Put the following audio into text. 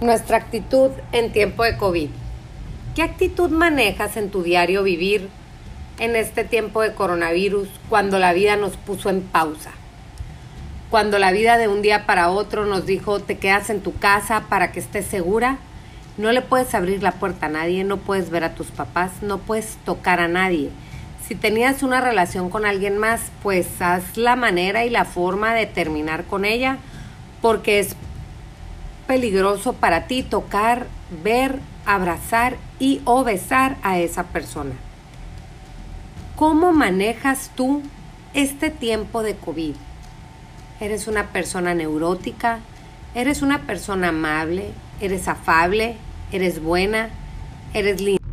Nuestra actitud en tiempo de COVID. ¿Qué actitud manejas en tu diario vivir en este tiempo de coronavirus cuando la vida nos puso en pausa? Cuando la vida de un día para otro nos dijo te quedas en tu casa para que estés segura, no le puedes abrir la puerta a nadie, no puedes ver a tus papás, no puedes tocar a nadie. Si tenías una relación con alguien más, pues haz la manera y la forma de terminar con ella porque es peligroso para ti tocar, ver, abrazar y o besar a esa persona. ¿Cómo manejas tú este tiempo de COVID? ¿Eres una persona neurótica? ¿Eres una persona amable? ¿Eres afable? ¿Eres buena? ¿Eres linda?